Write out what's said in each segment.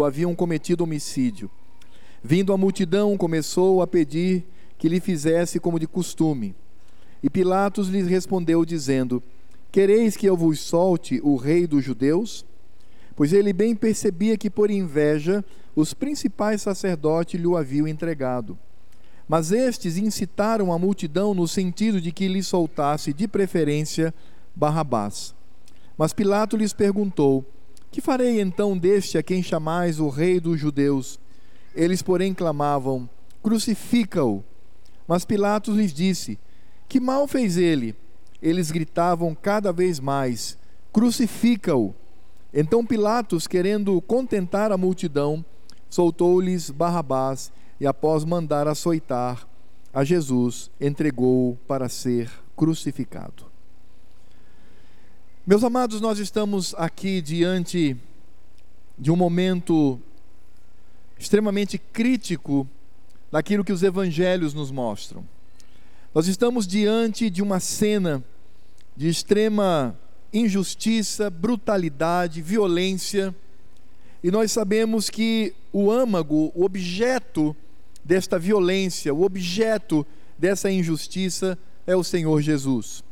haviam cometido homicídio. Vindo a multidão, começou a pedir que lhe fizesse como de costume. E Pilatos lhes respondeu, dizendo: Quereis que eu vos solte o rei dos judeus? Pois ele bem percebia que, por inveja, os principais sacerdotes lhe o haviam entregado. Mas estes incitaram a multidão no sentido de que lhe soltasse, de preferência, Barrabás. Mas Pilato lhes perguntou: Que farei então deste a quem chamais o rei dos judeus? Eles, porém, clamavam: Crucifica-o. Mas Pilatos lhes disse: Que mal fez ele? Eles gritavam cada vez mais: Crucifica-o. Então Pilatos, querendo contentar a multidão, soltou-lhes Barrabás e, após mandar açoitar a Jesus, entregou-o para ser crucificado. Meus amados, nós estamos aqui diante de um momento extremamente crítico daquilo que os evangelhos nos mostram. Nós estamos diante de uma cena de extrema injustiça, brutalidade, violência, e nós sabemos que o âmago, o objeto desta violência, o objeto dessa injustiça é o Senhor Jesus.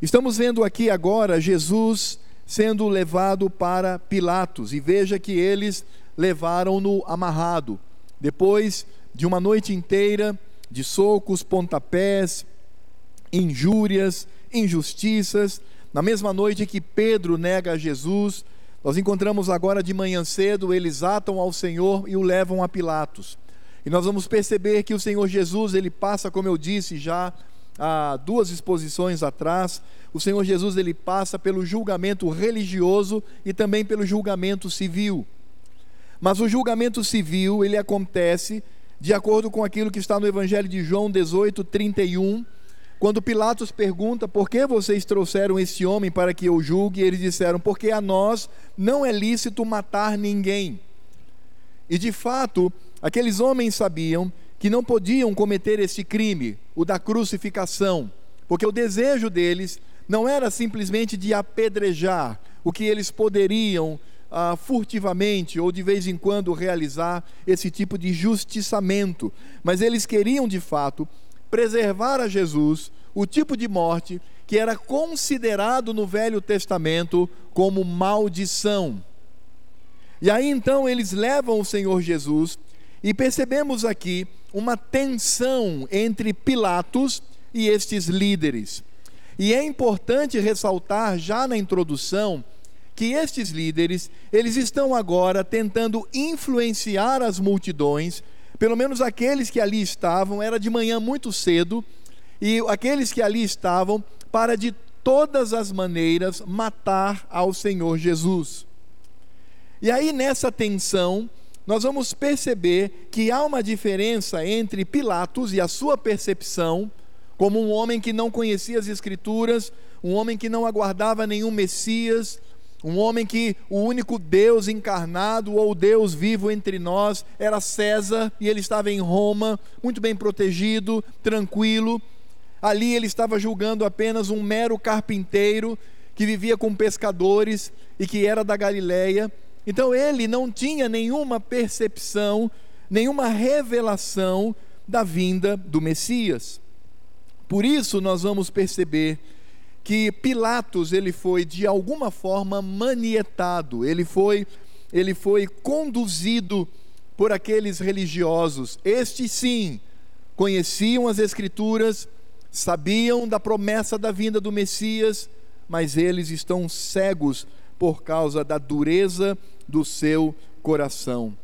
Estamos vendo aqui agora Jesus sendo levado para Pilatos, e veja que eles levaram-no amarrado. Depois de uma noite inteira de socos, pontapés, injúrias, injustiças, na mesma noite que Pedro nega a Jesus, nós encontramos agora de manhã cedo, eles atam ao Senhor e o levam a Pilatos. E nós vamos perceber que o Senhor Jesus, ele passa, como eu disse já há duas exposições atrás, o Senhor Jesus ele passa pelo julgamento religioso e também pelo julgamento civil. Mas o julgamento civil, ele acontece de acordo com aquilo que está no Evangelho de João 18, 31, quando Pilatos pergunta por que vocês trouxeram esse homem para que eu julgue, eles disseram: porque a nós não é lícito matar ninguém. E de fato, aqueles homens sabiam que não podiam cometer este crime, o da crucificação, porque o desejo deles não era simplesmente de apedrejar, o que eles poderiam ah, furtivamente ou de vez em quando realizar esse tipo de justiçamento, mas eles queriam de fato preservar a Jesus o tipo de morte que era considerado no Velho Testamento como maldição. E aí então eles levam o Senhor Jesus e percebemos aqui uma tensão entre Pilatos e estes líderes. E é importante ressaltar já na introdução que estes líderes, eles estão agora tentando influenciar as multidões pelo menos aqueles que ali estavam, era de manhã muito cedo, e aqueles que ali estavam, para de todas as maneiras matar ao Senhor Jesus. E aí nessa tensão, nós vamos perceber que há uma diferença entre Pilatos e a sua percepção, como um homem que não conhecia as Escrituras, um homem que não aguardava nenhum Messias, um homem que o único Deus encarnado ou Deus vivo entre nós era César e ele estava em Roma, muito bem protegido, tranquilo. Ali ele estava julgando apenas um mero carpinteiro que vivia com pescadores e que era da Galileia. Então ele não tinha nenhuma percepção, nenhuma revelação da vinda do Messias. Por isso nós vamos perceber que Pilatos ele foi de alguma forma manietado, ele foi ele foi conduzido por aqueles religiosos. Estes sim conheciam as escrituras, sabiam da promessa da vinda do Messias, mas eles estão cegos por causa da dureza do seu coração.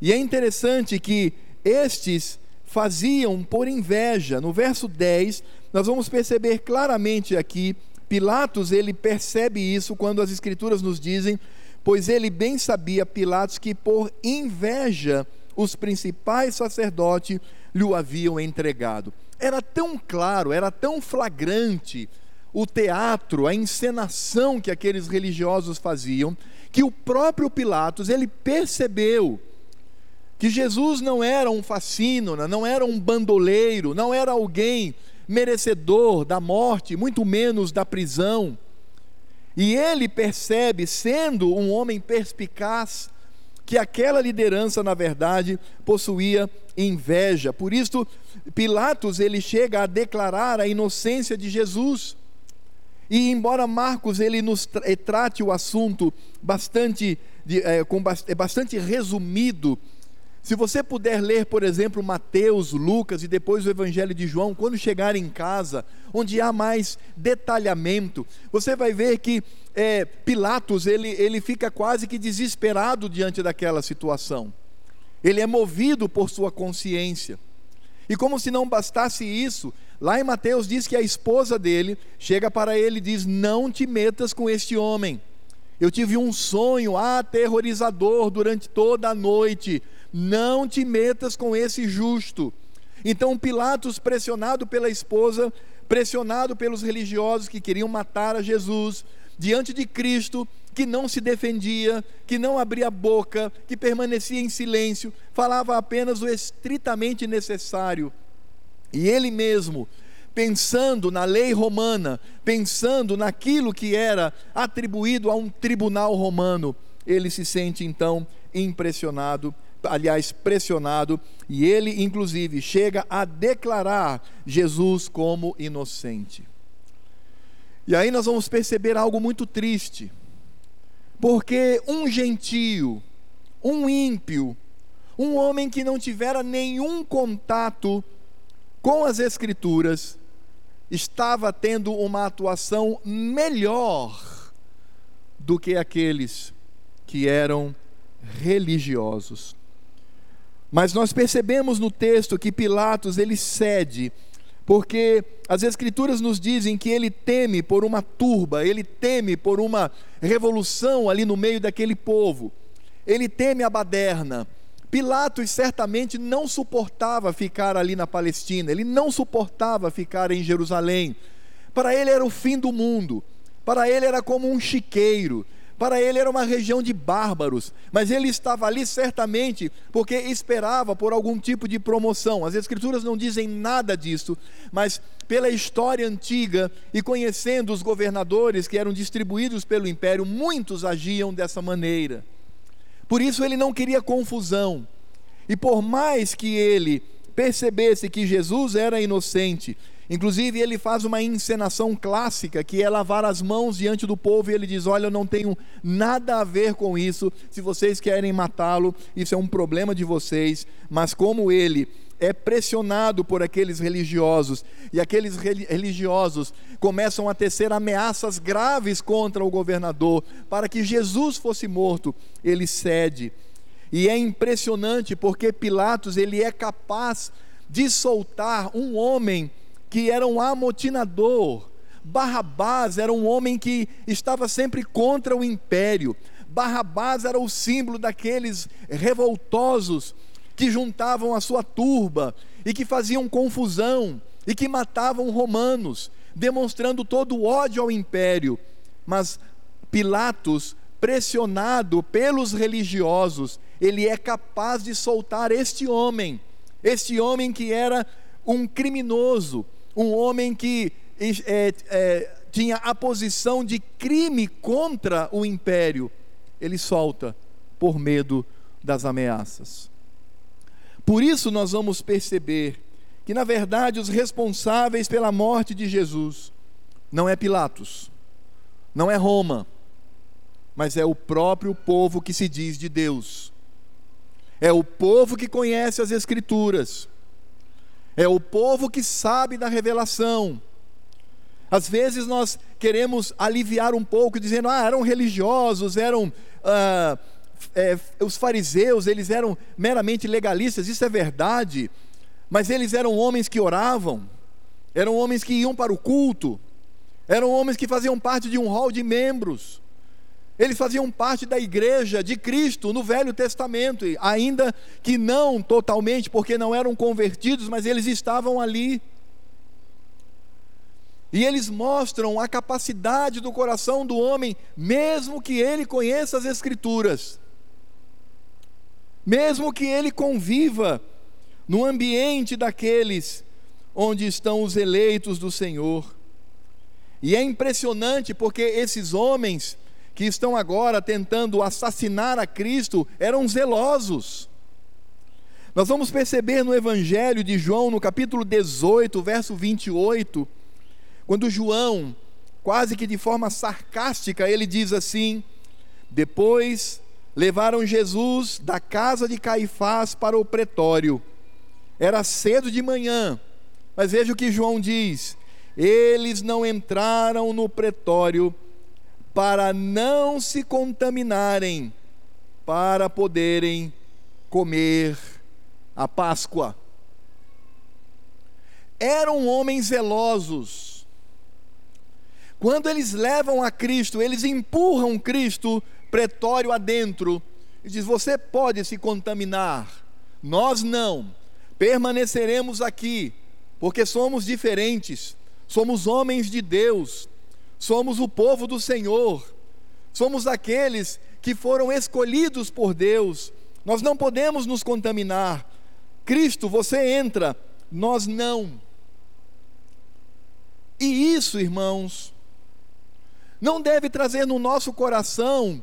E é interessante que estes faziam por inveja. No verso 10, nós vamos perceber claramente aqui, Pilatos, ele percebe isso quando as escrituras nos dizem, pois ele bem sabia, Pilatos, que por inveja os principais sacerdotes lhe o haviam entregado. Era tão claro, era tão flagrante o teatro, a encenação que aqueles religiosos faziam, que o próprio Pilatos, ele percebeu que Jesus não era um fascínora, não era um bandoleiro, não era alguém merecedor da morte, muito menos da prisão. E ele percebe, sendo um homem perspicaz, que aquela liderança, na verdade, possuía inveja. Por isso, Pilatos ele chega a declarar a inocência de Jesus. E embora Marcos ele nos eh, trate o assunto bastante, é, com, é bastante resumido, se você puder ler, por exemplo, Mateus, Lucas e depois o Evangelho de João, quando chegar em casa, onde há mais detalhamento, você vai ver que é, Pilatos ele, ele fica quase que desesperado diante daquela situação. Ele é movido por sua consciência. E como se não bastasse isso, lá em Mateus diz que a esposa dele chega para ele e diz: Não te metas com este homem. Eu tive um sonho aterrorizador durante toda a noite. Não te metas com esse justo. Então Pilatos, pressionado pela esposa, pressionado pelos religiosos que queriam matar a Jesus, diante de Cristo, que não se defendia, que não abria boca, que permanecia em silêncio, falava apenas o estritamente necessário. E ele mesmo, pensando na lei romana, pensando naquilo que era atribuído a um tribunal romano, ele se sente então impressionado, aliás, pressionado, e ele inclusive chega a declarar Jesus como inocente. E aí nós vamos perceber algo muito triste. Porque um gentio, um ímpio, um homem que não tivera nenhum contato com as Escrituras, estava tendo uma atuação melhor do que aqueles que eram religiosos. Mas nós percebemos no texto que Pilatos ele cede porque as Escrituras nos dizem que ele teme por uma turba, ele teme por uma revolução ali no meio daquele povo, ele teme a baderna. Pilatos certamente não suportava ficar ali na Palestina, ele não suportava ficar em Jerusalém. Para ele era o fim do mundo, para ele era como um chiqueiro, para ele era uma região de bárbaros, mas ele estava ali certamente porque esperava por algum tipo de promoção. As Escrituras não dizem nada disso, mas pela história antiga e conhecendo os governadores que eram distribuídos pelo império, muitos agiam dessa maneira. Por isso ele não queria confusão. E por mais que ele percebesse que Jesus era inocente, Inclusive, ele faz uma encenação clássica, que é lavar as mãos diante do povo, e ele diz: Olha, eu não tenho nada a ver com isso. Se vocês querem matá-lo, isso é um problema de vocês. Mas como ele é pressionado por aqueles religiosos, e aqueles religiosos começam a tecer ameaças graves contra o governador, para que Jesus fosse morto, ele cede. E é impressionante porque Pilatos ele é capaz de soltar um homem que era um amotinador. Barrabás era um homem que estava sempre contra o império. Barrabás era o símbolo daqueles revoltosos que juntavam a sua turba e que faziam confusão e que matavam romanos, demonstrando todo o ódio ao império. Mas Pilatos, pressionado pelos religiosos, ele é capaz de soltar este homem, este homem que era um criminoso, um homem que é, é, tinha a posição de crime contra o império, ele solta por medo das ameaças. Por isso nós vamos perceber que, na verdade, os responsáveis pela morte de Jesus não é Pilatos, não é Roma, mas é o próprio povo que se diz de Deus. É o povo que conhece as Escrituras é o povo que sabe da revelação. Às vezes nós queremos aliviar um pouco, dizendo, ah, eram religiosos, eram. Ah, é, os fariseus, eles eram meramente legalistas, isso é verdade, mas eles eram homens que oravam, eram homens que iam para o culto, eram homens que faziam parte de um hall de membros, eles faziam parte da igreja de Cristo no Velho Testamento, ainda que não totalmente, porque não eram convertidos, mas eles estavam ali. E eles mostram a capacidade do coração do homem, mesmo que ele conheça as Escrituras, mesmo que ele conviva no ambiente daqueles onde estão os eleitos do Senhor. E é impressionante porque esses homens que estão agora tentando assassinar a Cristo eram zelosos. Nós vamos perceber no Evangelho de João, no capítulo 18, verso 28, quando João, quase que de forma sarcástica, ele diz assim: Depois levaram Jesus da casa de Caifás para o pretório. Era cedo de manhã, mas veja o que João diz: Eles não entraram no pretório para não se contaminarem, para poderem comer a Páscoa. Eram homens zelosos. Quando eles levam a Cristo, eles empurram Cristo pretório adentro e diz: Você pode se contaminar, nós não. Permaneceremos aqui, porque somos diferentes, somos homens de Deus somos o povo do Senhor, somos aqueles que foram escolhidos por Deus, nós não podemos nos contaminar. Cristo, você entra, nós não. E isso, irmãos, não deve trazer no nosso coração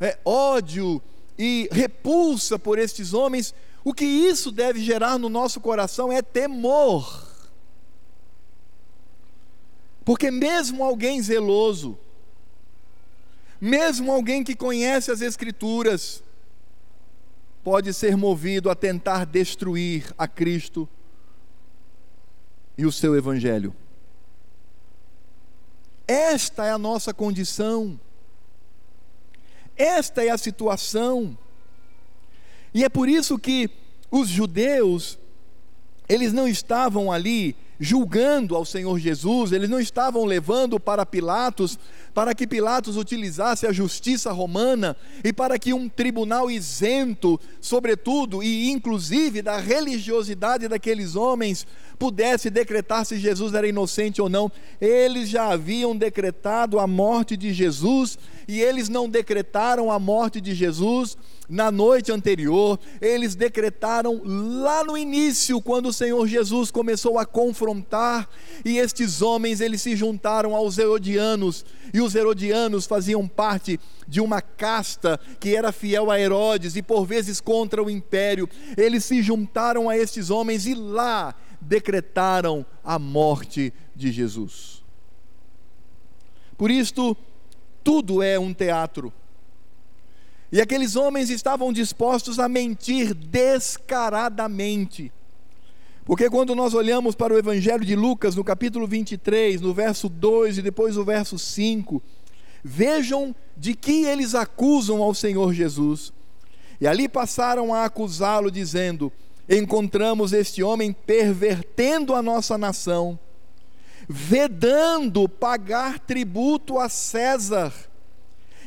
é, ódio e repulsa por estes homens. O que isso deve gerar no nosso coração é temor. Porque mesmo alguém zeloso, mesmo alguém que conhece as Escrituras, pode ser movido a tentar destruir a Cristo e o seu Evangelho. Esta é a nossa condição, esta é a situação, e é por isso que os judeus, eles não estavam ali julgando ao Senhor Jesus, eles não estavam levando para Pilatos, para que Pilatos utilizasse a justiça romana e para que um tribunal isento, sobretudo e inclusive da religiosidade daqueles homens, pudesse decretar se Jesus era inocente ou não. Eles já haviam decretado a morte de Jesus e eles não decretaram a morte de Jesus na noite anterior, eles decretaram lá no início, quando o Senhor Jesus começou a confrontar, e estes homens eles se juntaram aos herodianos, e os herodianos faziam parte de uma casta que era fiel a Herodes e por vezes contra o império. Eles se juntaram a estes homens e lá decretaram a morte de Jesus. Por isto, tudo é um teatro. E aqueles homens estavam dispostos a mentir descaradamente. Porque quando nós olhamos para o Evangelho de Lucas, no capítulo 23, no verso 2 e depois o verso 5, vejam de que eles acusam ao Senhor Jesus. E ali passaram a acusá-lo, dizendo: Encontramos este homem pervertendo a nossa nação, vedando pagar tributo a César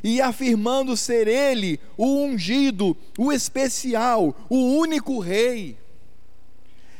e afirmando ser ele o ungido, o especial, o único rei.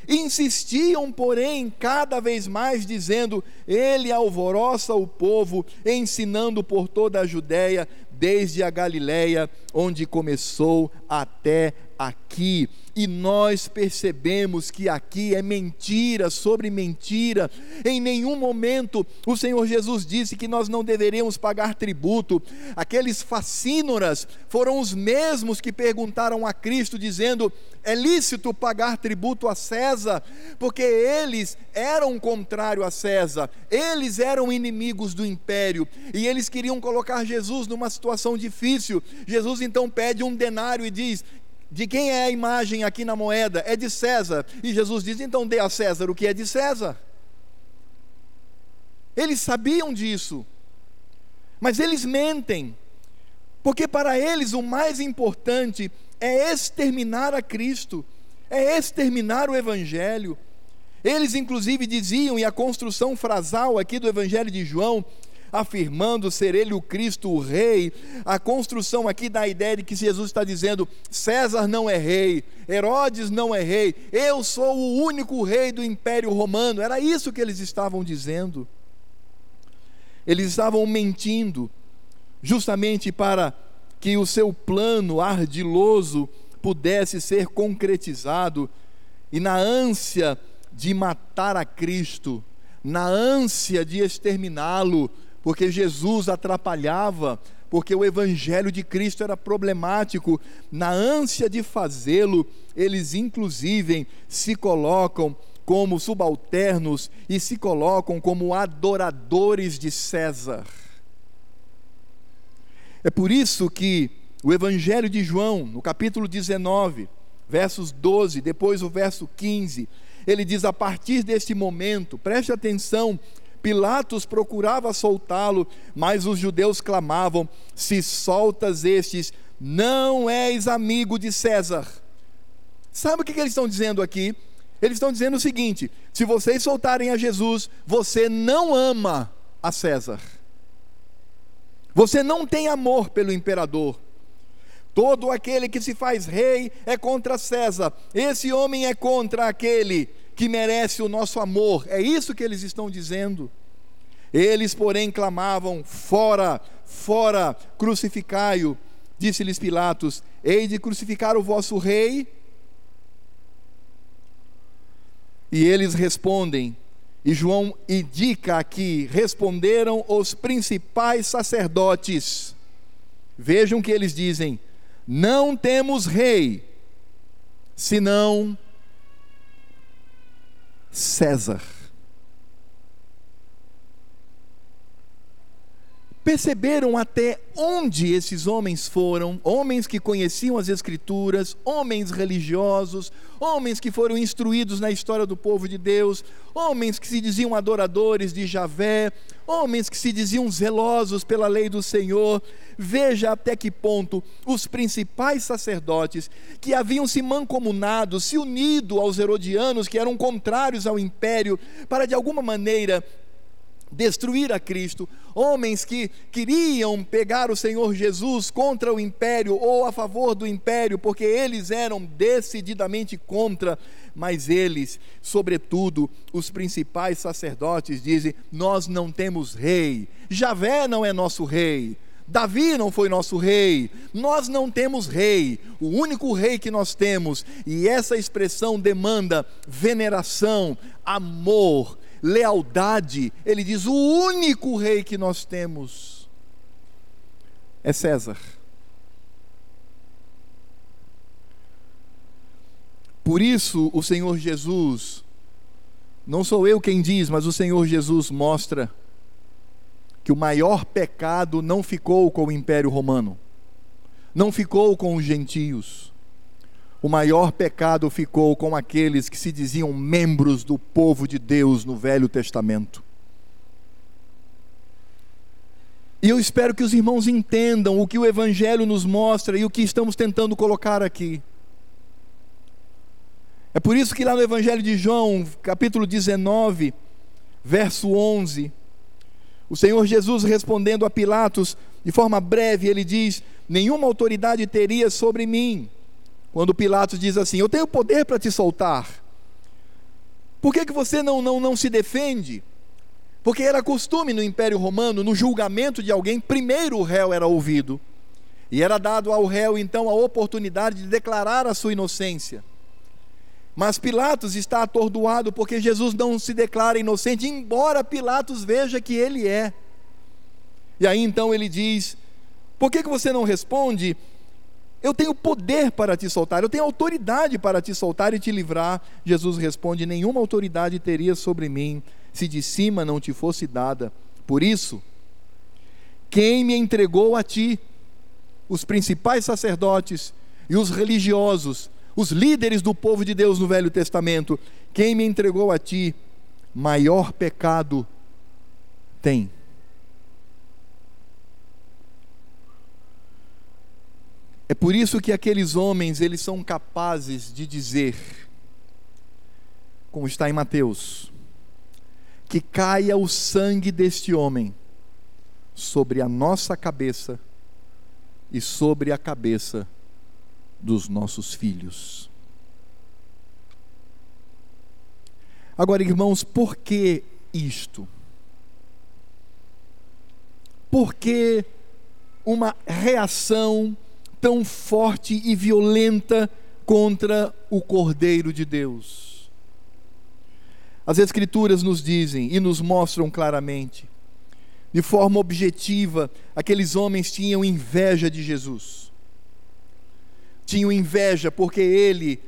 Insistiam, porém, cada vez mais, dizendo: Ele alvoroça o povo, ensinando por toda a Judéia, desde a Galiléia, onde começou, até aqui e nós percebemos que aqui é mentira sobre mentira. Em nenhum momento o Senhor Jesus disse que nós não deveríamos pagar tributo. Aqueles facínoras foram os mesmos que perguntaram a Cristo, dizendo: é lícito pagar tributo a César? Porque eles eram contrário a César, eles eram inimigos do império e eles queriam colocar Jesus numa situação difícil. Jesus então pede um denário e diz: de quem é a imagem aqui na moeda? É de César. E Jesus diz: então dê a César o que é de César. Eles sabiam disso, mas eles mentem, porque para eles o mais importante é exterminar a Cristo, é exterminar o Evangelho. Eles, inclusive, diziam, e a construção frasal aqui do Evangelho de João, afirmando ser ele o Cristo, o rei. A construção aqui da ideia de que Jesus está dizendo: César não é rei, Herodes não é rei, eu sou o único rei do Império Romano. Era isso que eles estavam dizendo. Eles estavam mentindo, justamente para que o seu plano ardiloso pudesse ser concretizado, e na ânsia de matar a Cristo, na ânsia de exterminá-lo, porque Jesus atrapalhava porque o evangelho de Cristo era problemático. Na ânsia de fazê-lo, eles inclusive se colocam como subalternos e se colocam como adoradores de César. É por isso que o Evangelho de João, no capítulo 19, versos 12, depois o verso 15, ele diz: a partir deste momento, preste atenção, Pilatos procurava soltá-lo, mas os judeus clamavam: se soltas estes, não és amigo de César. Sabe o que, eles estão dizendo aqui? Eles estão dizendo o seguinte: se vocês soltarem a Jesus, você não ama a César. Você não tem amor pelo imperador. Todo aquele que se faz rei é contra César. Esse homem é contra aquele que merece o nosso amor. É isso que eles estão dizendo. Eles, porém, clamavam: Fora, fora, crucificai-o. Disse-lhes Pilatos: Hei de crucificar o vosso rei? E eles respondem, e João indica aqui: responderam os principais sacerdotes. Vejam que eles dizem: não temos rei, senão César. Perceberam até onde esses homens foram, homens que conheciam as Escrituras, homens religiosos, homens que foram instruídos na história do povo de Deus, homens que se diziam adoradores de Javé, homens que se diziam zelosos pela lei do Senhor. Veja até que ponto os principais sacerdotes que haviam se mancomunado, se unido aos herodianos, que eram contrários ao império, para de alguma maneira destruir a Cristo, homens que queriam pegar o Senhor Jesus contra o império ou a favor do império, porque eles eram decididamente contra, mas eles, sobretudo os principais sacerdotes, dizem: Nós não temos rei, Javé não é nosso rei. Davi não foi nosso rei, nós não temos rei, o único rei que nós temos, e essa expressão demanda veneração, amor, lealdade. Ele diz: o único rei que nós temos é César. Por isso, o Senhor Jesus, não sou eu quem diz, mas o Senhor Jesus mostra que o maior pecado não ficou com o Império Romano, não ficou com os gentios, o maior pecado ficou com aqueles que se diziam membros do povo de Deus no Velho Testamento. E eu espero que os irmãos entendam o que o Evangelho nos mostra e o que estamos tentando colocar aqui. É por isso que lá no Evangelho de João, capítulo 19, verso 11, o Senhor Jesus respondendo a Pilatos, de forma breve, ele diz: Nenhuma autoridade teria sobre mim quando Pilatos diz assim: Eu tenho poder para te soltar. Por que, que você não, não, não se defende? Porque era costume no Império Romano, no julgamento de alguém, primeiro o réu era ouvido. E era dado ao réu então a oportunidade de declarar a sua inocência. Mas Pilatos está atordoado porque Jesus não se declara inocente, embora Pilatos veja que ele é. E aí então ele diz: Por que, que você não responde? Eu tenho poder para te soltar, eu tenho autoridade para te soltar e te livrar. Jesus responde: Nenhuma autoridade teria sobre mim se de cima não te fosse dada. Por isso, quem me entregou a ti, os principais sacerdotes e os religiosos, os líderes do povo de Deus no Velho Testamento, quem me entregou a ti, maior pecado tem. É por isso que aqueles homens, eles são capazes de dizer, como está em Mateus, que caia o sangue deste homem sobre a nossa cabeça e sobre a cabeça dos nossos filhos. Agora, irmãos, por que isto? Por que uma reação tão forte e violenta contra o Cordeiro de Deus. As Escrituras nos dizem e nos mostram claramente: de forma objetiva, aqueles homens tinham inveja de Jesus. Tinham inveja porque ele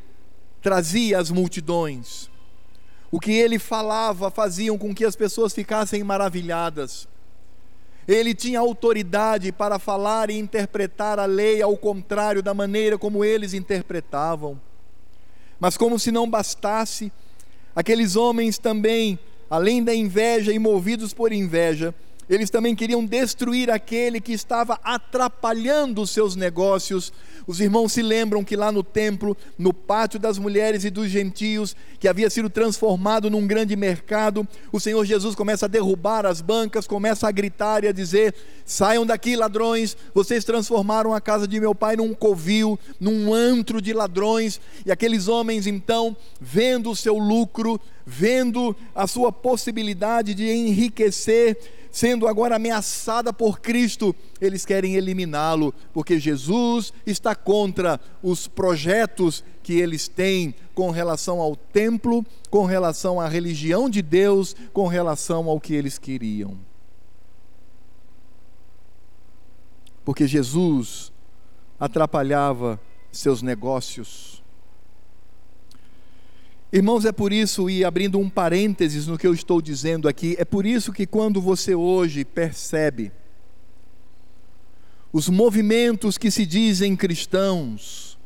trazia as multidões. O que ele falava faziam com que as pessoas ficassem maravilhadas. Ele tinha autoridade para falar e interpretar a lei ao contrário da maneira como eles interpretavam. Mas, como se não bastasse, aqueles homens também, além da inveja e movidos por inveja, eles também queriam destruir aquele que estava atrapalhando os seus negócios. Os irmãos se lembram que lá no templo, no pátio das mulheres e dos gentios, que havia sido transformado num grande mercado, o Senhor Jesus começa a derrubar as bancas, começa a gritar e a dizer: Saiam daqui, ladrões, vocês transformaram a casa de meu pai num covil, num antro de ladrões. E aqueles homens, então, vendo o seu lucro, vendo a sua possibilidade de enriquecer, sendo agora ameaçada por Cristo, eles querem eliminá-lo, porque Jesus está contra os projetos que eles têm com relação ao templo, com relação à religião de Deus, com relação ao que eles queriam. Porque Jesus atrapalhava seus negócios Irmãos, é por isso, e abrindo um parênteses no que eu estou dizendo aqui, é por isso que quando você hoje percebe os movimentos que se dizem cristãos,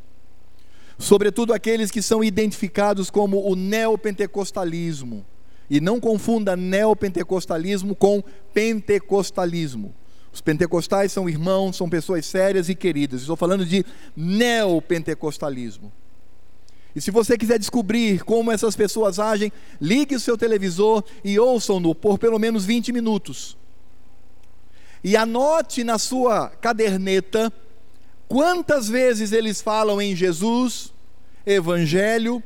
sobretudo aqueles que são identificados como o neopentecostalismo, e não confunda neopentecostalismo com pentecostalismo. Os pentecostais são irmãos, são pessoas sérias e queridas. Estou falando de neopentecostalismo. E se você quiser descobrir como essas pessoas agem, ligue o seu televisor e ouçam-no por pelo menos 20 minutos. E anote na sua caderneta quantas vezes eles falam em Jesus, Evangelho,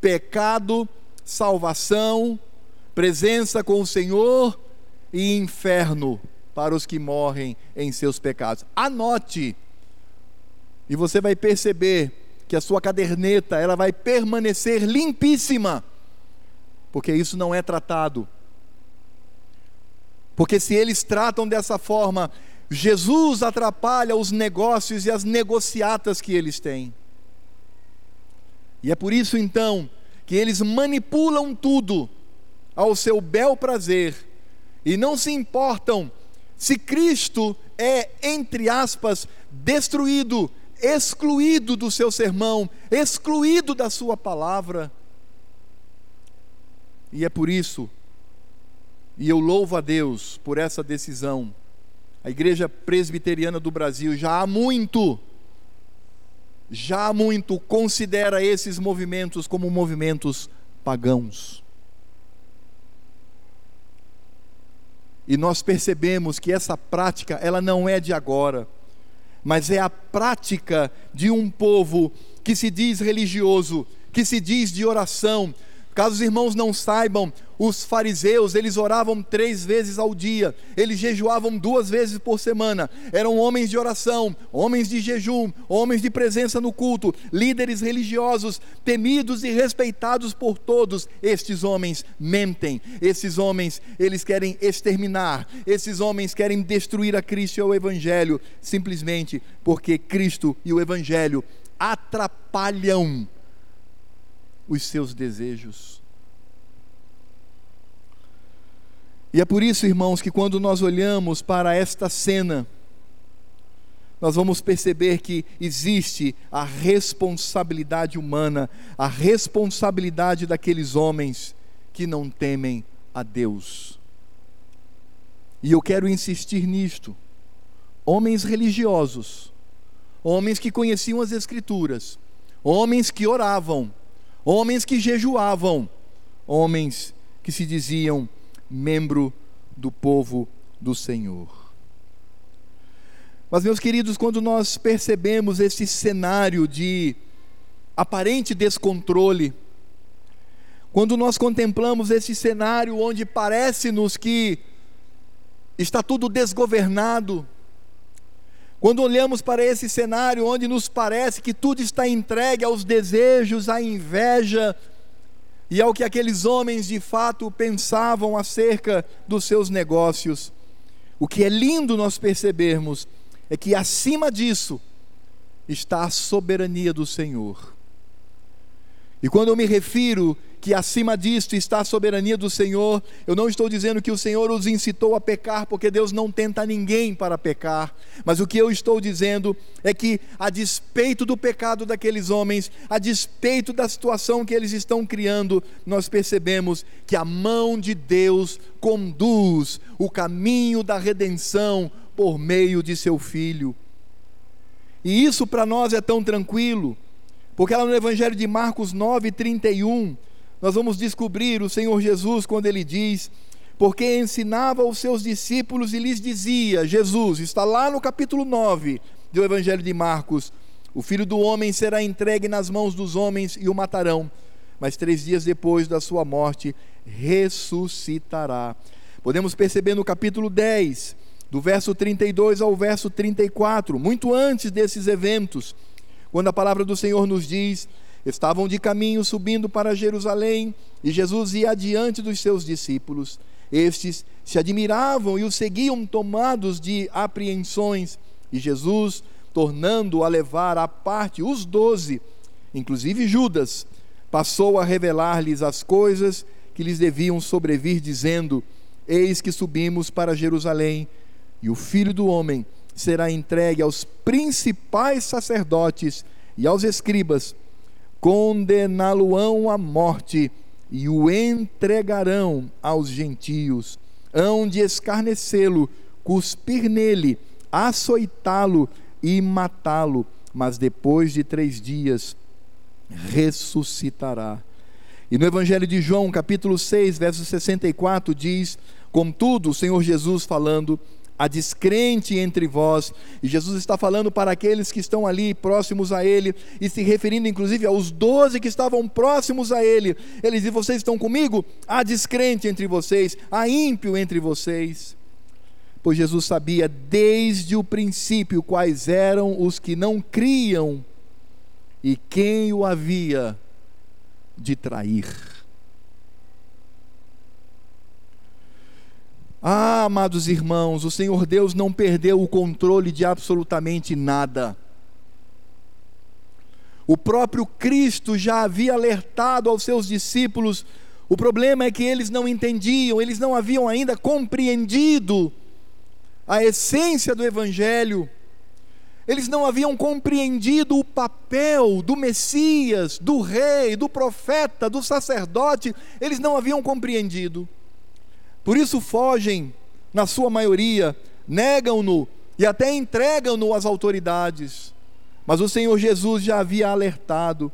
pecado, salvação, presença com o Senhor e inferno para os que morrem em seus pecados. Anote, e você vai perceber que a sua caderneta ela vai permanecer limpíssima, porque isso não é tratado. Porque se eles tratam dessa forma, Jesus atrapalha os negócios e as negociatas que eles têm. E é por isso então que eles manipulam tudo ao seu bel prazer e não se importam se Cristo é, entre aspas, destruído excluído do seu sermão, excluído da sua palavra. E é por isso, e eu louvo a Deus por essa decisão. A Igreja Presbiteriana do Brasil já há muito, já há muito considera esses movimentos como movimentos pagãos. E nós percebemos que essa prática, ela não é de agora mas é a prática de um povo que se diz religioso, que se diz de oração. Caso os irmãos não saibam, os fariseus, eles oravam três vezes ao dia, eles jejuavam duas vezes por semana, eram homens de oração, homens de jejum, homens de presença no culto, líderes religiosos, temidos e respeitados por todos. Estes homens mentem, esses homens, eles querem exterminar, esses homens querem destruir a Cristo e o Evangelho, simplesmente porque Cristo e o Evangelho atrapalham os seus desejos. E é por isso, irmãos, que quando nós olhamos para esta cena, nós vamos perceber que existe a responsabilidade humana, a responsabilidade daqueles homens que não temem a Deus. E eu quero insistir nisto. Homens religiosos, homens que conheciam as Escrituras, homens que oravam, homens que jejuavam, homens que se diziam membro do povo do Senhor. Mas, meus queridos, quando nós percebemos esse cenário de aparente descontrole, quando nós contemplamos esse cenário onde parece-nos que está tudo desgovernado, quando olhamos para esse cenário onde nos parece que tudo está entregue aos desejos, à inveja, e ao que aqueles homens de fato pensavam acerca dos seus negócios. o que é lindo nós percebermos é que acima disso está a soberania do Senhor. E quando eu me refiro que acima disto está a soberania do Senhor, eu não estou dizendo que o Senhor os incitou a pecar, porque Deus não tenta ninguém para pecar, mas o que eu estou dizendo é que, a despeito do pecado daqueles homens, a despeito da situação que eles estão criando, nós percebemos que a mão de Deus conduz o caminho da redenção por meio de seu Filho. E isso para nós é tão tranquilo, porque lá no Evangelho de Marcos 9, 31, nós vamos descobrir o Senhor Jesus quando ele diz: porque ensinava aos seus discípulos e lhes dizia: Jesus, está lá no capítulo 9 do Evangelho de Marcos: o filho do homem será entregue nas mãos dos homens e o matarão, mas três dias depois da sua morte ressuscitará. Podemos perceber no capítulo 10, do verso 32 ao verso 34, muito antes desses eventos, quando a palavra do Senhor nos diz Estavam de caminho subindo para Jerusalém e Jesus ia adiante dos seus discípulos. Estes se admiravam e o seguiam tomados de apreensões. E Jesus, tornando a levar à parte os doze, inclusive Judas, passou a revelar-lhes as coisas que lhes deviam sobrevir, dizendo: Eis que subimos para Jerusalém, e o filho do homem será entregue aos principais sacerdotes e aos escribas condená-lo-ão à morte e o entregarão aos gentios. Hão de escarnecê-lo, cuspir nele, açoitá-lo e matá-lo, mas depois de três dias ressuscitará. E no Evangelho de João, capítulo 6, verso 64, diz: Contudo, o Senhor Jesus falando, a descrente entre vós. E Jesus está falando para aqueles que estão ali próximos a Ele, e se referindo inclusive aos doze que estavam próximos a Ele. Ele diz: Vocês estão comigo? Há descrente entre vocês, há ímpio entre vocês. Pois Jesus sabia desde o princípio quais eram os que não criam e quem o havia de trair. Ah, amados irmãos, o Senhor Deus não perdeu o controle de absolutamente nada. O próprio Cristo já havia alertado aos seus discípulos. O problema é que eles não entendiam, eles não haviam ainda compreendido a essência do Evangelho. Eles não haviam compreendido o papel do Messias, do rei, do profeta, do sacerdote, eles não haviam compreendido. Por isso fogem, na sua maioria, negam-no e até entregam-no às autoridades. Mas o Senhor Jesus já havia alertado.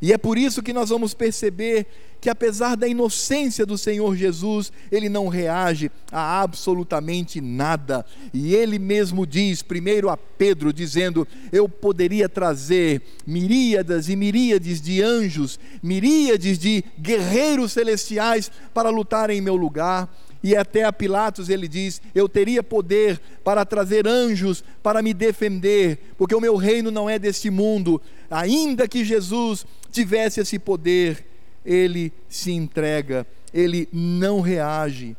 E é por isso que nós vamos perceber que, apesar da inocência do Senhor Jesus, ele não reage a absolutamente nada. E ele mesmo diz, primeiro a Pedro, dizendo: Eu poderia trazer miríadas e miríades de anjos, miríades de guerreiros celestiais para lutar em meu lugar. E até a Pilatos ele diz: Eu teria poder para trazer anjos para me defender, porque o meu reino não é deste mundo. Ainda que Jesus tivesse esse poder, ele se entrega, ele não reage.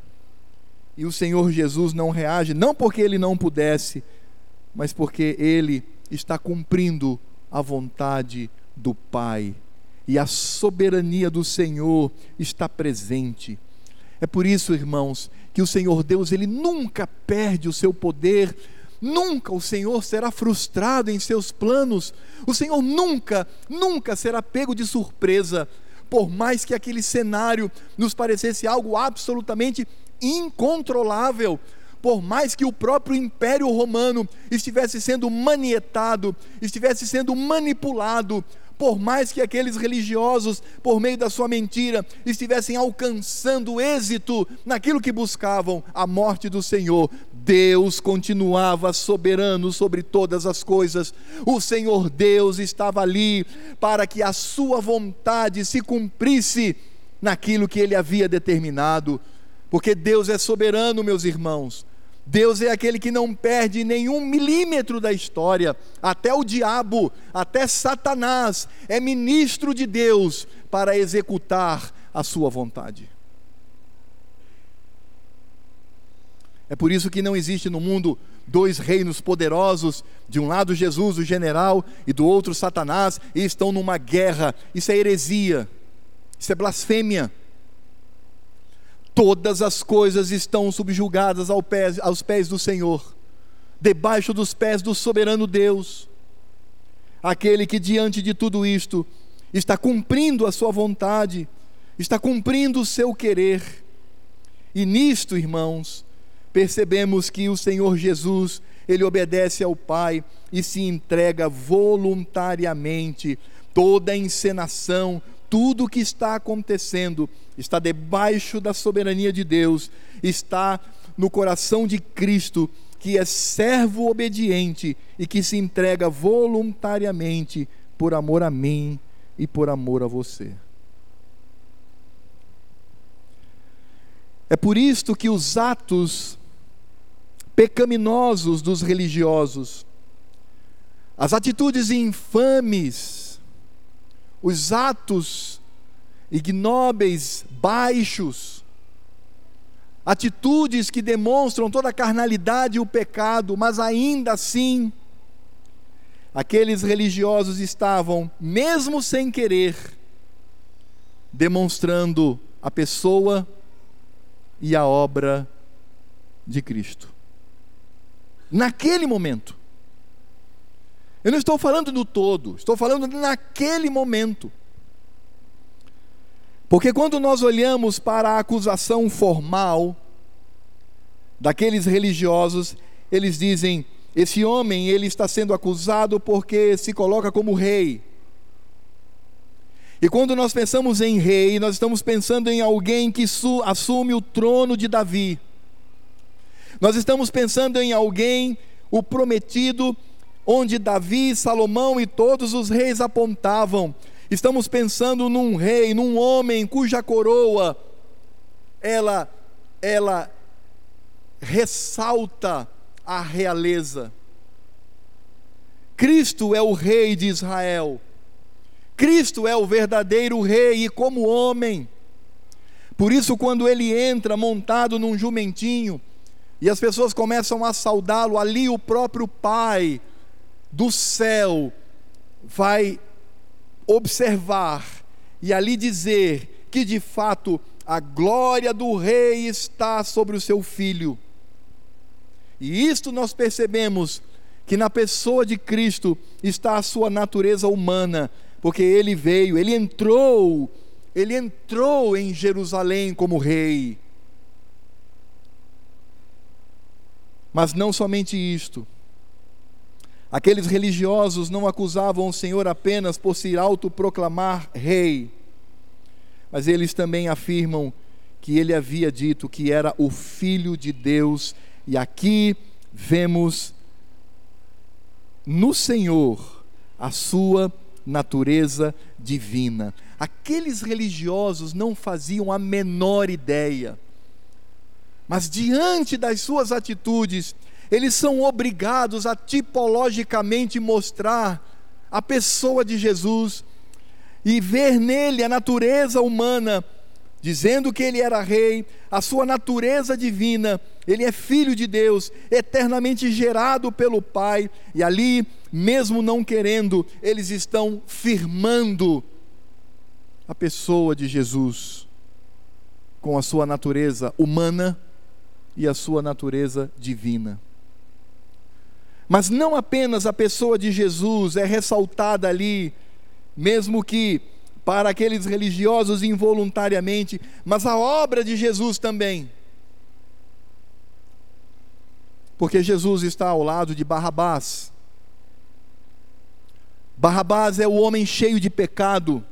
E o Senhor Jesus não reage, não porque ele não pudesse, mas porque ele está cumprindo a vontade do Pai. E a soberania do Senhor está presente. É por isso, irmãos, que o Senhor Deus, ele nunca perde o seu poder, nunca o Senhor será frustrado em seus planos. O Senhor nunca, nunca será pego de surpresa por mais que aquele cenário nos parecesse algo absolutamente incontrolável, por mais que o próprio Império Romano estivesse sendo manietado, estivesse sendo manipulado, por mais que aqueles religiosos, por meio da sua mentira, estivessem alcançando êxito naquilo que buscavam, a morte do Senhor, Deus continuava soberano sobre todas as coisas. O Senhor Deus estava ali para que a sua vontade se cumprisse naquilo que ele havia determinado. Porque Deus é soberano, meus irmãos. Deus é aquele que não perde nenhum milímetro da história. Até o diabo, até Satanás é ministro de Deus para executar a sua vontade. É por isso que não existe no mundo dois reinos poderosos, de um lado Jesus, o general, e do outro Satanás, e estão numa guerra. Isso é heresia, isso é blasfêmia. Todas as coisas estão subjugadas ao aos pés do Senhor, debaixo dos pés do soberano Deus, aquele que diante de tudo isto está cumprindo a sua vontade, está cumprindo o seu querer. E nisto, irmãos, percebemos que o Senhor Jesus, ele obedece ao Pai e se entrega voluntariamente. Toda a encenação, tudo o que está acontecendo está debaixo da soberania de Deus, está no coração de Cristo, que é servo obediente e que se entrega voluntariamente por amor a mim e por amor a você. É por isto que os atos pecaminosos dos religiosos, as atitudes infames, os atos ignóbeis, baixos, atitudes que demonstram toda a carnalidade e o pecado, mas ainda assim, aqueles religiosos estavam, mesmo sem querer, demonstrando a pessoa e a obra de Cristo naquele momento. Eu não estou falando no todo, estou falando naquele momento. Porque quando nós olhamos para a acusação formal daqueles religiosos, eles dizem: esse homem ele está sendo acusado porque se coloca como rei. E quando nós pensamos em rei, nós estamos pensando em alguém que assume o trono de Davi. Nós estamos pensando em alguém, o prometido, onde Davi, Salomão e todos os reis apontavam. Estamos pensando num rei, num homem cuja coroa ela ela ressalta a realeza. Cristo é o rei de Israel. Cristo é o verdadeiro rei e como homem. Por isso quando ele entra montado num jumentinho, e as pessoas começam a saudá-lo, ali o próprio Pai do céu vai observar e ali dizer que de fato a glória do rei está sobre o seu filho. E isto nós percebemos que na pessoa de Cristo está a sua natureza humana, porque ele veio, ele entrou, ele entrou em Jerusalém como rei. Mas não somente isto. Aqueles religiosos não acusavam o Senhor apenas por se autoproclamar rei, mas eles também afirmam que ele havia dito que era o Filho de Deus, e aqui vemos no Senhor a sua natureza divina. Aqueles religiosos não faziam a menor ideia mas diante das suas atitudes, eles são obrigados a tipologicamente mostrar a pessoa de Jesus e ver nele a natureza humana, dizendo que ele era rei, a sua natureza divina, ele é filho de Deus, eternamente gerado pelo Pai, e ali, mesmo não querendo, eles estão firmando a pessoa de Jesus com a sua natureza humana e a sua natureza divina. Mas não apenas a pessoa de Jesus é ressaltada ali, mesmo que para aqueles religiosos involuntariamente, mas a obra de Jesus também. Porque Jesus está ao lado de Barrabás. Barrabás é o homem cheio de pecado.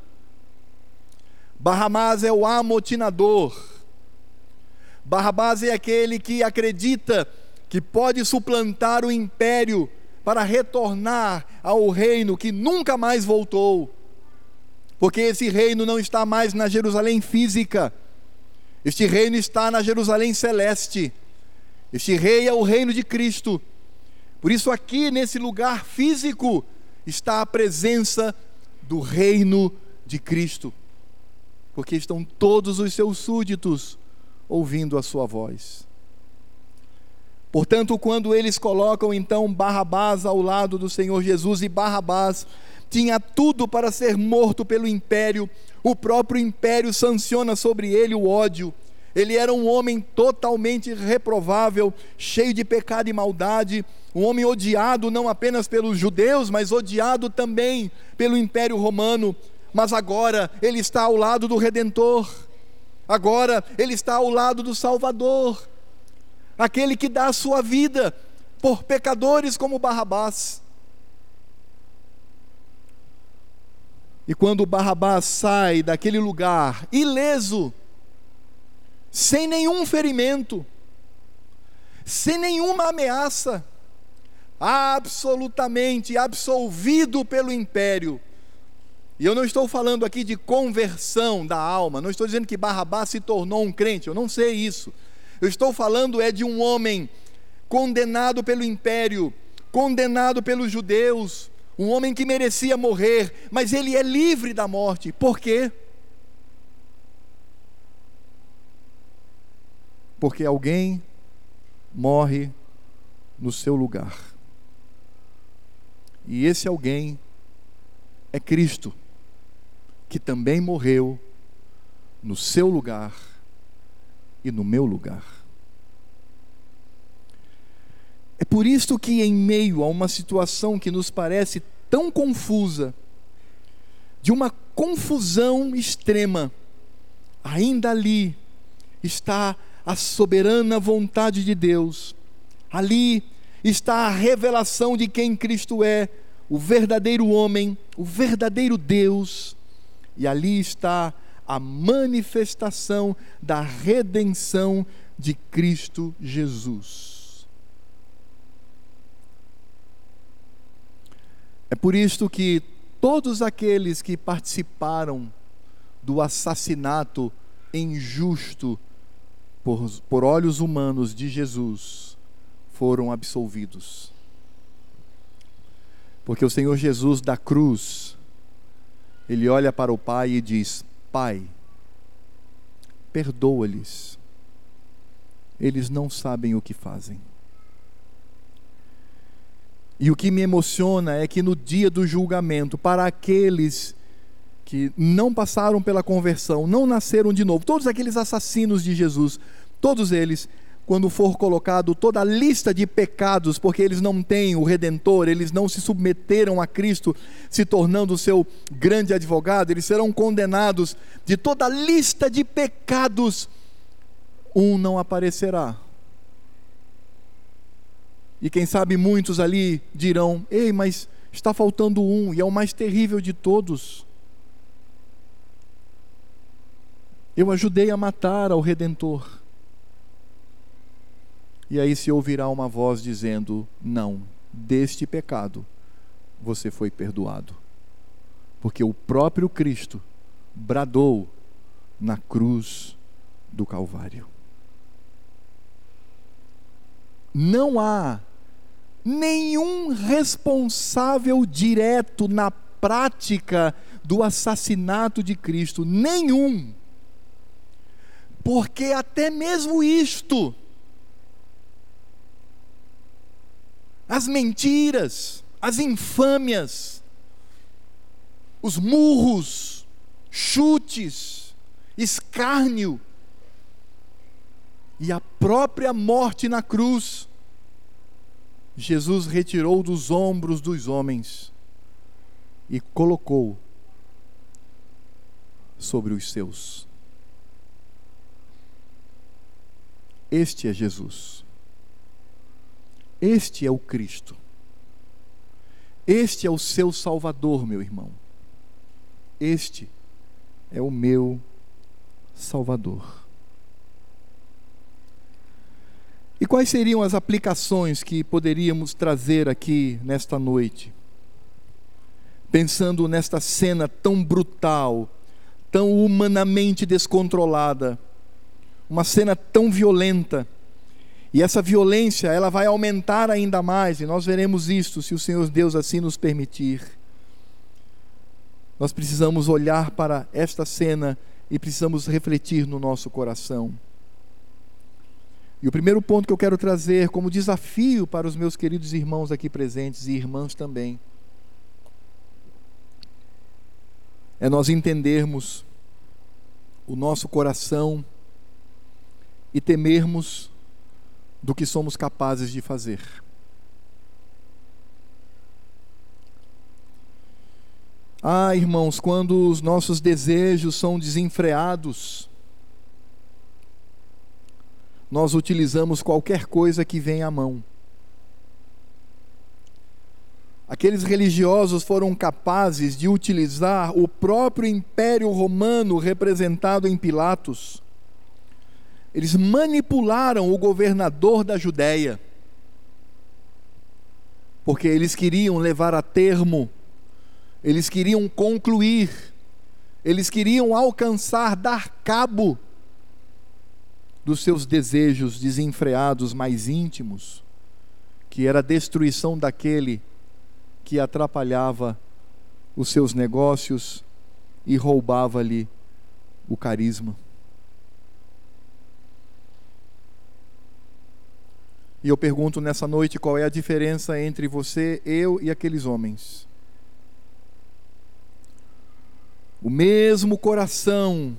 Barrabás é o amotinador. Barrabás é aquele que acredita que pode suplantar o império para retornar ao reino que nunca mais voltou. Porque esse reino não está mais na Jerusalém física, este reino está na Jerusalém celeste. Este rei é o reino de Cristo. Por isso, aqui nesse lugar físico, está a presença do reino de Cristo, porque estão todos os seus súditos ouvindo a sua voz. Portanto, quando eles colocam então Barrabás ao lado do Senhor Jesus, e Barrabás tinha tudo para ser morto pelo império, o próprio império sanciona sobre ele o ódio. Ele era um homem totalmente reprovável, cheio de pecado e maldade, um homem odiado não apenas pelos judeus, mas odiado também pelo império romano. Mas agora ele está ao lado do redentor, agora ele está ao lado do Salvador aquele que dá a sua vida por pecadores como Barrabás. E quando Barrabás sai daquele lugar ileso, sem nenhum ferimento, sem nenhuma ameaça, absolutamente absolvido pelo império. E eu não estou falando aqui de conversão da alma, não estou dizendo que Barrabás se tornou um crente, eu não sei isso. Eu estou falando é de um homem condenado pelo império, condenado pelos judeus, um homem que merecia morrer, mas ele é livre da morte. Por quê? Porque alguém morre no seu lugar. E esse alguém é Cristo, que também morreu no seu lugar e no meu lugar. É por isso que, em meio a uma situação que nos parece tão confusa, de uma confusão extrema, ainda ali está a soberana vontade de Deus, ali está a revelação de quem Cristo é, o verdadeiro homem, o verdadeiro Deus, e ali está a manifestação da redenção de Cristo Jesus. É por isto que todos aqueles que participaram do assassinato injusto por, por olhos humanos de Jesus foram absolvidos. Porque o Senhor Jesus da cruz, ele olha para o Pai e diz: Pai, perdoa-lhes, eles não sabem o que fazem. E o que me emociona é que no dia do julgamento, para aqueles que não passaram pela conversão, não nasceram de novo, todos aqueles assassinos de Jesus, todos eles quando for colocado toda a lista de pecados, porque eles não têm o redentor, eles não se submeteram a Cristo, se tornando o seu grande advogado, eles serão condenados de toda a lista de pecados, um não aparecerá. E quem sabe muitos ali dirão: "Ei, mas está faltando um, e é o mais terrível de todos". Eu ajudei a matar ao redentor. E aí se ouvirá uma voz dizendo: Não, deste pecado você foi perdoado. Porque o próprio Cristo bradou na cruz do Calvário. Não há nenhum responsável direto na prática do assassinato de Cristo, nenhum. Porque até mesmo isto as mentiras, as infâmias, os murros, chutes, escárnio e a própria morte na cruz. Jesus retirou dos ombros dos homens e colocou sobre os seus. Este é Jesus. Este é o Cristo. Este é o seu Salvador, meu irmão. Este é o meu Salvador. E quais seriam as aplicações que poderíamos trazer aqui nesta noite? Pensando nesta cena tão brutal, tão humanamente descontrolada, uma cena tão violenta e essa violência, ela vai aumentar ainda mais, e nós veremos isto se o Senhor Deus assim nos permitir. Nós precisamos olhar para esta cena e precisamos refletir no nosso coração. E o primeiro ponto que eu quero trazer como desafio para os meus queridos irmãos aqui presentes e irmãs também é nós entendermos o nosso coração e temermos do que somos capazes de fazer. Ah, irmãos, quando os nossos desejos são desenfreados, nós utilizamos qualquer coisa que vem à mão. Aqueles religiosos foram capazes de utilizar o próprio Império Romano representado em Pilatos. Eles manipularam o governador da Judéia, porque eles queriam levar a termo, eles queriam concluir, eles queriam alcançar, dar cabo dos seus desejos desenfreados mais íntimos, que era a destruição daquele que atrapalhava os seus negócios e roubava-lhe o carisma. E eu pergunto nessa noite qual é a diferença entre você, eu e aqueles homens. O mesmo coração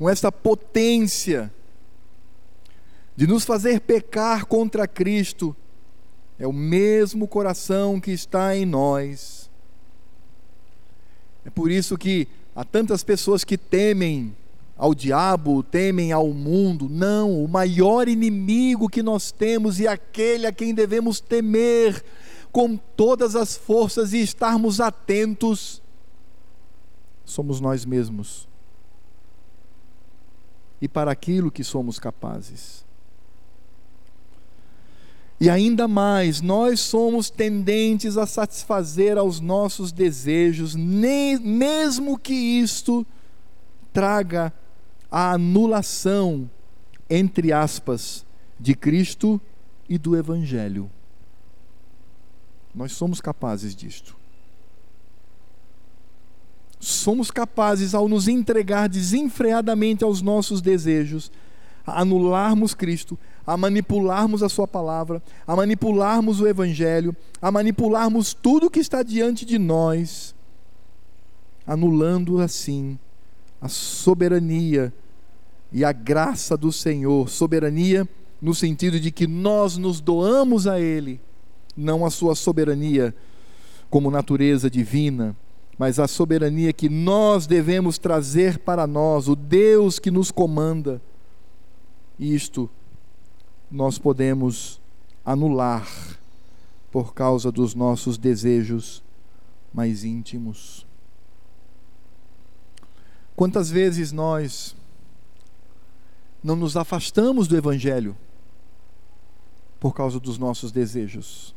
com esta potência de nos fazer pecar contra Cristo, é o mesmo coração que está em nós. É por isso que há tantas pessoas que temem ao diabo, temem ao mundo. Não, o maior inimigo que nós temos e aquele a quem devemos temer com todas as forças e estarmos atentos somos nós mesmos e para aquilo que somos capazes. E ainda mais, nós somos tendentes a satisfazer aos nossos desejos, nem, mesmo que isto traga a anulação, entre aspas, de Cristo e do Evangelho. Nós somos capazes disto somos capazes, ao nos entregar desenfreadamente aos nossos desejos, a anularmos Cristo, a manipularmos a Sua palavra, a manipularmos o Evangelho, a manipularmos tudo que está diante de nós, anulando assim a soberania e a graça do Senhor. Soberania no sentido de que nós nos doamos a Ele, não a Sua soberania como natureza divina mas a soberania que nós devemos trazer para nós, o Deus que nos comanda. Isto nós podemos anular por causa dos nossos desejos mais íntimos. Quantas vezes nós não nos afastamos do Evangelho por causa dos nossos desejos?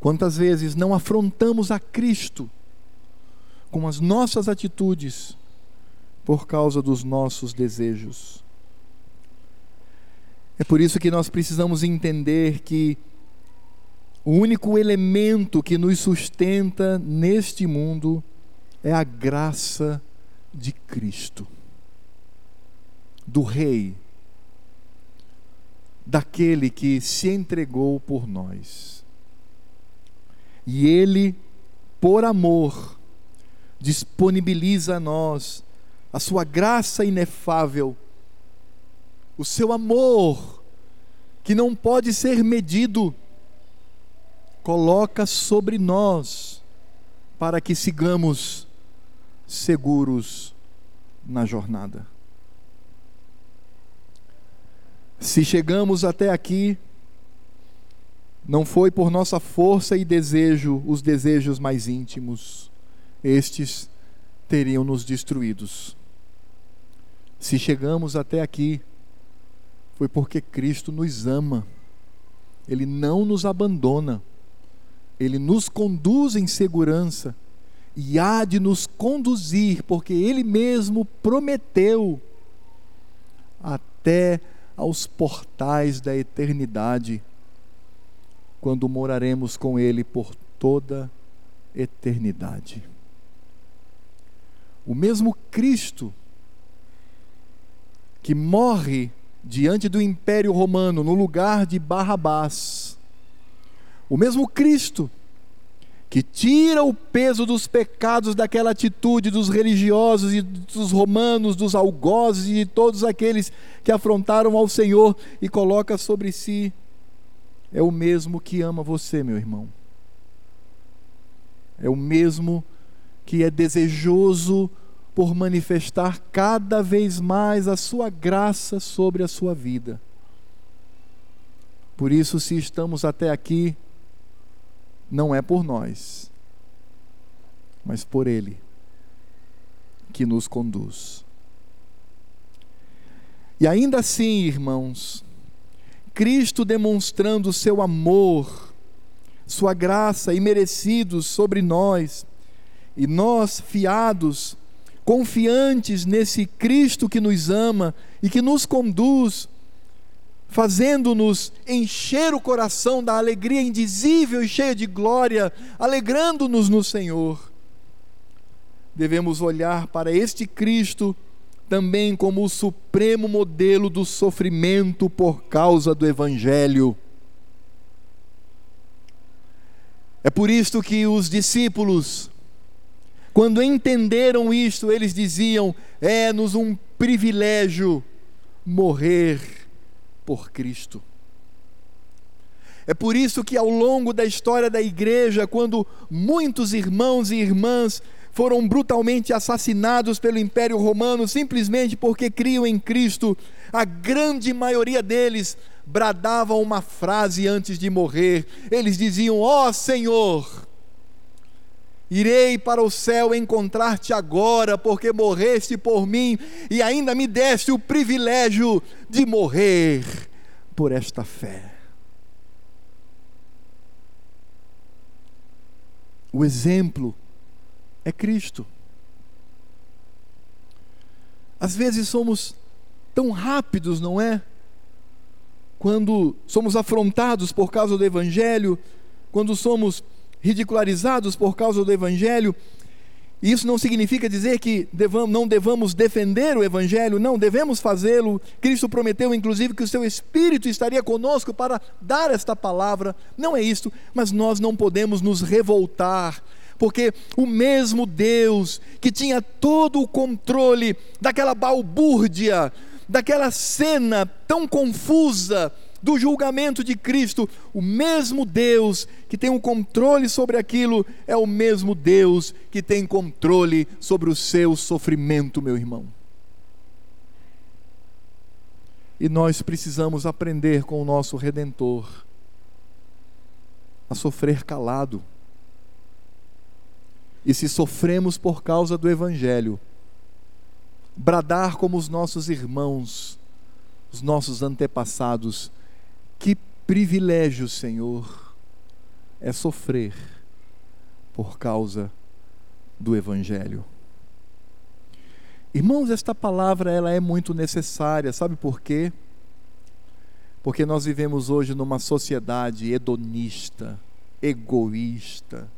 Quantas vezes não afrontamos a Cristo com as nossas atitudes por causa dos nossos desejos. É por isso que nós precisamos entender que o único elemento que nos sustenta neste mundo é a graça de Cristo, do Rei, daquele que se entregou por nós. E Ele, por amor, disponibiliza a nós a sua graça inefável, o seu amor, que não pode ser medido, coloca sobre nós, para que sigamos seguros na jornada. Se chegamos até aqui, não foi por nossa força e desejo, os desejos mais íntimos estes teriam nos destruídos. Se chegamos até aqui, foi porque Cristo nos ama, Ele não nos abandona, Ele nos conduz em segurança e há de nos conduzir, porque Ele mesmo prometeu até aos portais da eternidade, quando moraremos com Ele por toda eternidade. O mesmo Cristo que morre diante do Império Romano, no lugar de Barrabás. O mesmo Cristo que tira o peso dos pecados daquela atitude dos religiosos e dos romanos, dos algozes e de todos aqueles que afrontaram ao Senhor e coloca sobre si, é o mesmo que ama você, meu irmão. É o mesmo que é desejoso por manifestar cada vez mais a sua graça sobre a sua vida. Por isso, se estamos até aqui, não é por nós, mas por Ele que nos conduz. E ainda assim, irmãos, Cristo demonstrando seu amor, sua graça imerecidos sobre nós, e nós fiados, confiantes nesse Cristo que nos ama e que nos conduz fazendo-nos encher o coração da alegria indizível e cheia de glória, alegrando-nos no Senhor. Devemos olhar para este Cristo também como o supremo modelo do sofrimento por causa do Evangelho. É por isto que os discípulos, quando entenderam isto, eles diziam: é-nos um privilégio morrer por Cristo. É por isso que ao longo da história da igreja, quando muitos irmãos e irmãs foram brutalmente assassinados pelo Império Romano simplesmente porque criam em Cristo, a grande maioria deles bradavam uma frase antes de morrer. Eles diziam: Ó oh, Senhor, Irei para o céu encontrar-te agora, porque morreste por mim e ainda me deste o privilégio de morrer por esta fé. O exemplo é Cristo. Às vezes somos tão rápidos, não é? Quando somos afrontados por causa do Evangelho, quando somos ridicularizados por causa do Evangelho. Isso não significa dizer que devamos, não devamos defender o Evangelho, não, devemos fazê-lo. Cristo prometeu, inclusive, que o seu Espírito estaria conosco para dar esta palavra. Não é isso, mas nós não podemos nos revoltar, porque o mesmo Deus que tinha todo o controle daquela balbúrdia, daquela cena tão confusa, do julgamento de Cristo, o mesmo Deus que tem o um controle sobre aquilo é o mesmo Deus que tem controle sobre o seu sofrimento, meu irmão. E nós precisamos aprender com o nosso redentor a sofrer calado. E se sofremos por causa do evangelho, bradar como os nossos irmãos, os nossos antepassados que privilégio, Senhor, é sofrer por causa do Evangelho. Irmãos, esta palavra ela é muito necessária, sabe por quê? Porque nós vivemos hoje numa sociedade hedonista, egoísta,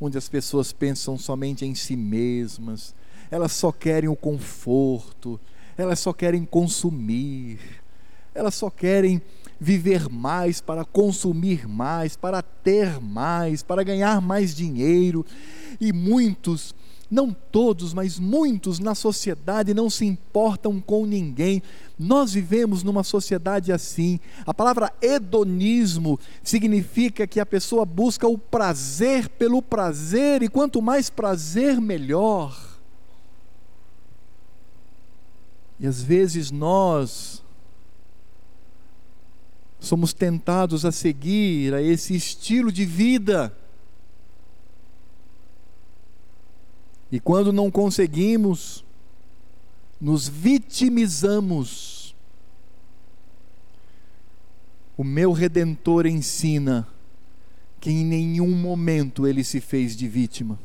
onde as pessoas pensam somente em si mesmas, elas só querem o conforto, elas só querem consumir, elas só querem viver mais, para consumir mais, para ter mais, para ganhar mais dinheiro. E muitos, não todos, mas muitos na sociedade não se importam com ninguém. Nós vivemos numa sociedade assim. A palavra hedonismo significa que a pessoa busca o prazer pelo prazer, e quanto mais prazer, melhor. E às vezes nós somos tentados a seguir a esse estilo de vida. E quando não conseguimos, nos vitimizamos. O meu redentor ensina que em nenhum momento ele se fez de vítima.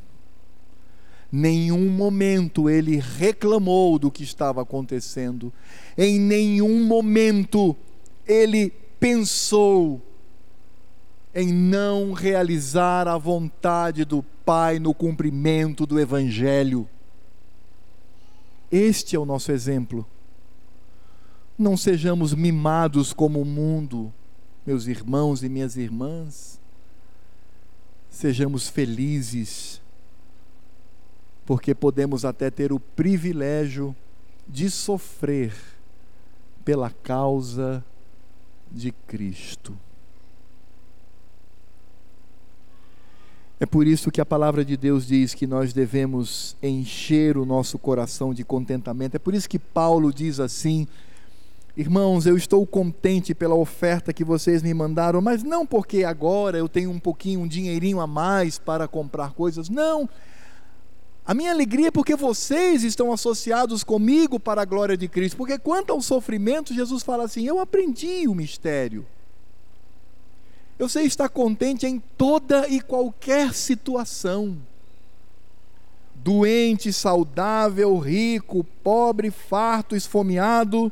Nenhum momento ele reclamou do que estava acontecendo. Em nenhum momento ele pensou em não realizar a vontade do Pai no cumprimento do Evangelho. Este é o nosso exemplo. Não sejamos mimados como o mundo, meus irmãos e minhas irmãs. Sejamos felizes, porque podemos até ter o privilégio de sofrer pela causa de Cristo. É por isso que a palavra de Deus diz que nós devemos encher o nosso coração de contentamento. É por isso que Paulo diz assim: Irmãos, eu estou contente pela oferta que vocês me mandaram, mas não porque agora eu tenho um pouquinho, um dinheirinho a mais para comprar coisas. Não. A minha alegria é porque vocês estão associados comigo para a glória de Cristo. Porque quanto ao sofrimento, Jesus fala assim: Eu aprendi o mistério. Eu sei estar contente em toda e qualquer situação. Doente, saudável, rico, pobre, farto, esfomeado,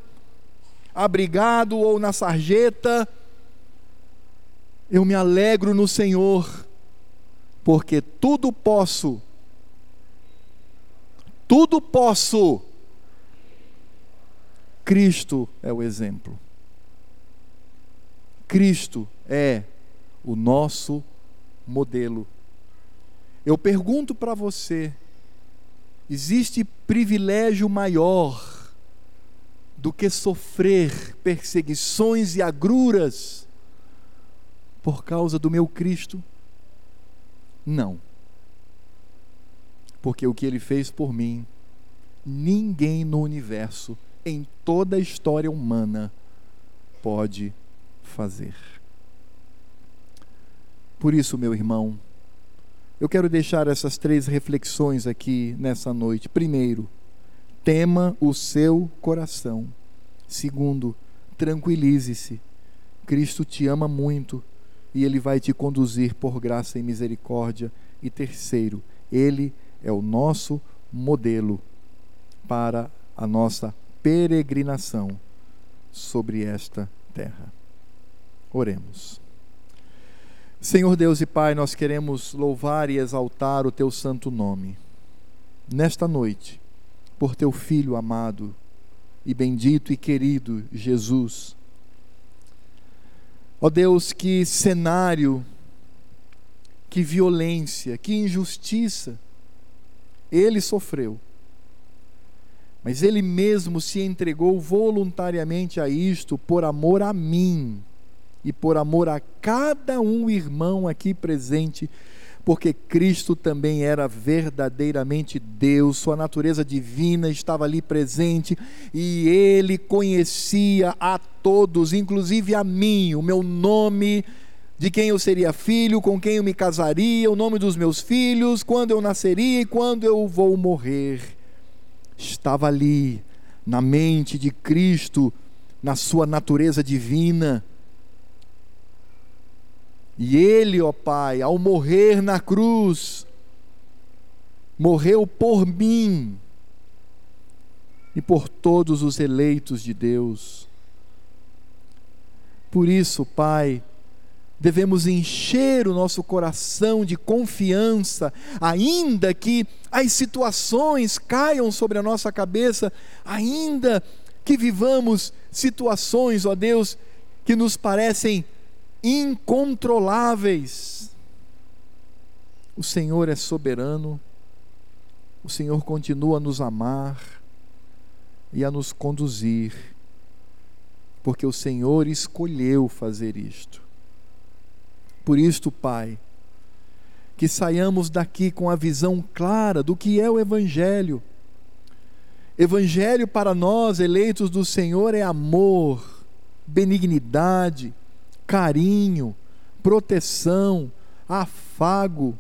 abrigado ou na sarjeta, eu me alegro no Senhor, porque tudo posso, tudo posso. Cristo é o exemplo. Cristo é o nosso modelo. Eu pergunto para você: existe privilégio maior do que sofrer perseguições e agruras por causa do meu Cristo? Não. Porque o que ele fez por mim, ninguém no universo, em toda a história humana, pode fazer. Por isso, meu irmão, eu quero deixar essas três reflexões aqui nessa noite. Primeiro, tema o seu coração. Segundo, tranquilize-se. Cristo te ama muito e ele vai te conduzir por graça e misericórdia. E terceiro, ele é o nosso modelo para a nossa peregrinação sobre esta terra. Oremos. Senhor Deus e Pai, nós queremos louvar e exaltar o teu santo nome. Nesta noite, por teu filho amado e bendito e querido Jesus. Ó Deus, que cenário, que violência, que injustiça ele sofreu. Mas ele mesmo se entregou voluntariamente a isto por amor a mim e por amor a cada um irmão aqui presente, porque Cristo também era verdadeiramente Deus, sua natureza divina estava ali presente e ele conhecia a todos, inclusive a mim, o meu nome, de quem eu seria filho, com quem eu me casaria, o nome dos meus filhos, quando eu nasceria e quando eu vou morrer. Estava ali, na mente de Cristo, na sua natureza divina e ele, ó Pai, ao morrer na cruz, morreu por mim e por todos os eleitos de Deus. Por isso, Pai, devemos encher o nosso coração de confiança, ainda que as situações caiam sobre a nossa cabeça, ainda que vivamos situações, ó Deus, que nos parecem incontroláveis. O Senhor é soberano, o Senhor continua a nos amar e a nos conduzir, porque o Senhor escolheu fazer isto. Por isto, Pai, que saiamos daqui com a visão clara do que é o Evangelho. Evangelho para nós, eleitos do Senhor, é amor, benignidade, carinho, proteção, afago,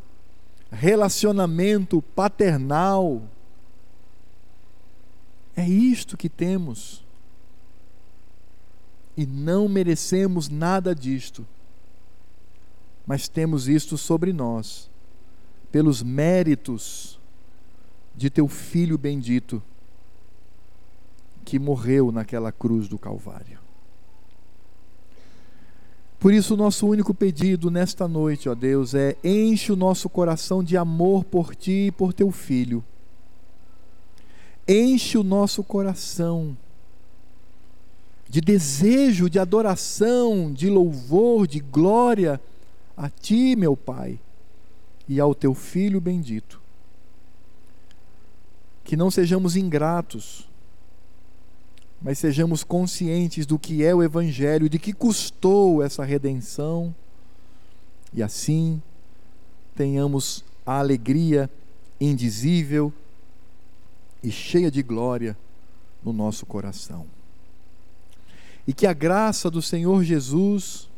relacionamento paternal. É isto que temos. E não merecemos nada disto. Mas temos isto sobre nós, pelos méritos de teu filho bendito, que morreu naquela cruz do Calvário. Por isso, o nosso único pedido nesta noite, ó Deus, é: enche o nosso coração de amor por Ti e por Teu Filho. Enche o nosso coração de desejo, de adoração, de louvor, de glória a Ti, meu Pai, e ao Teu Filho bendito. Que não sejamos ingratos, mas sejamos conscientes do que é o Evangelho, de que custou essa redenção, e assim tenhamos a alegria indizível e cheia de glória no nosso coração e que a graça do Senhor Jesus,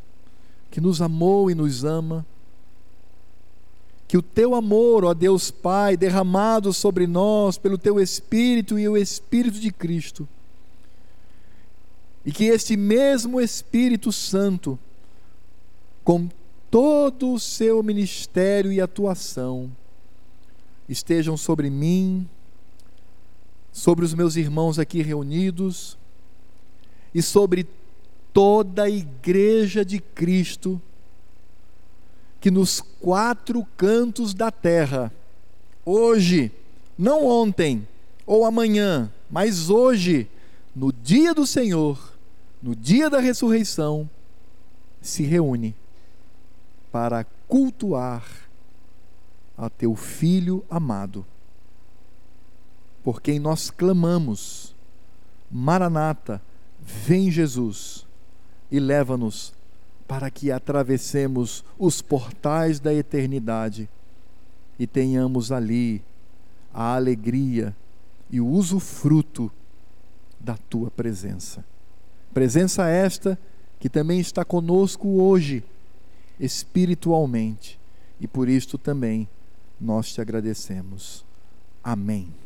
que nos amou e nos ama, que o teu amor, ó Deus Pai, derramado sobre nós pelo teu Espírito e o Espírito de Cristo, e que este mesmo Espírito Santo, com todo o seu ministério e atuação, estejam sobre mim, sobre os meus irmãos aqui reunidos, e sobre toda a igreja de Cristo, que nos quatro cantos da terra, hoje, não ontem ou amanhã, mas hoje, no dia do Senhor, no dia da ressurreição, se reúne para cultuar a teu filho amado, por quem nós clamamos, Maranata Vem Jesus e leva-nos para que atravessemos os portais da eternidade e tenhamos ali a alegria e o usufruto da tua presença. Presença esta que também está conosco hoje, espiritualmente, e por isto também nós te agradecemos. Amém.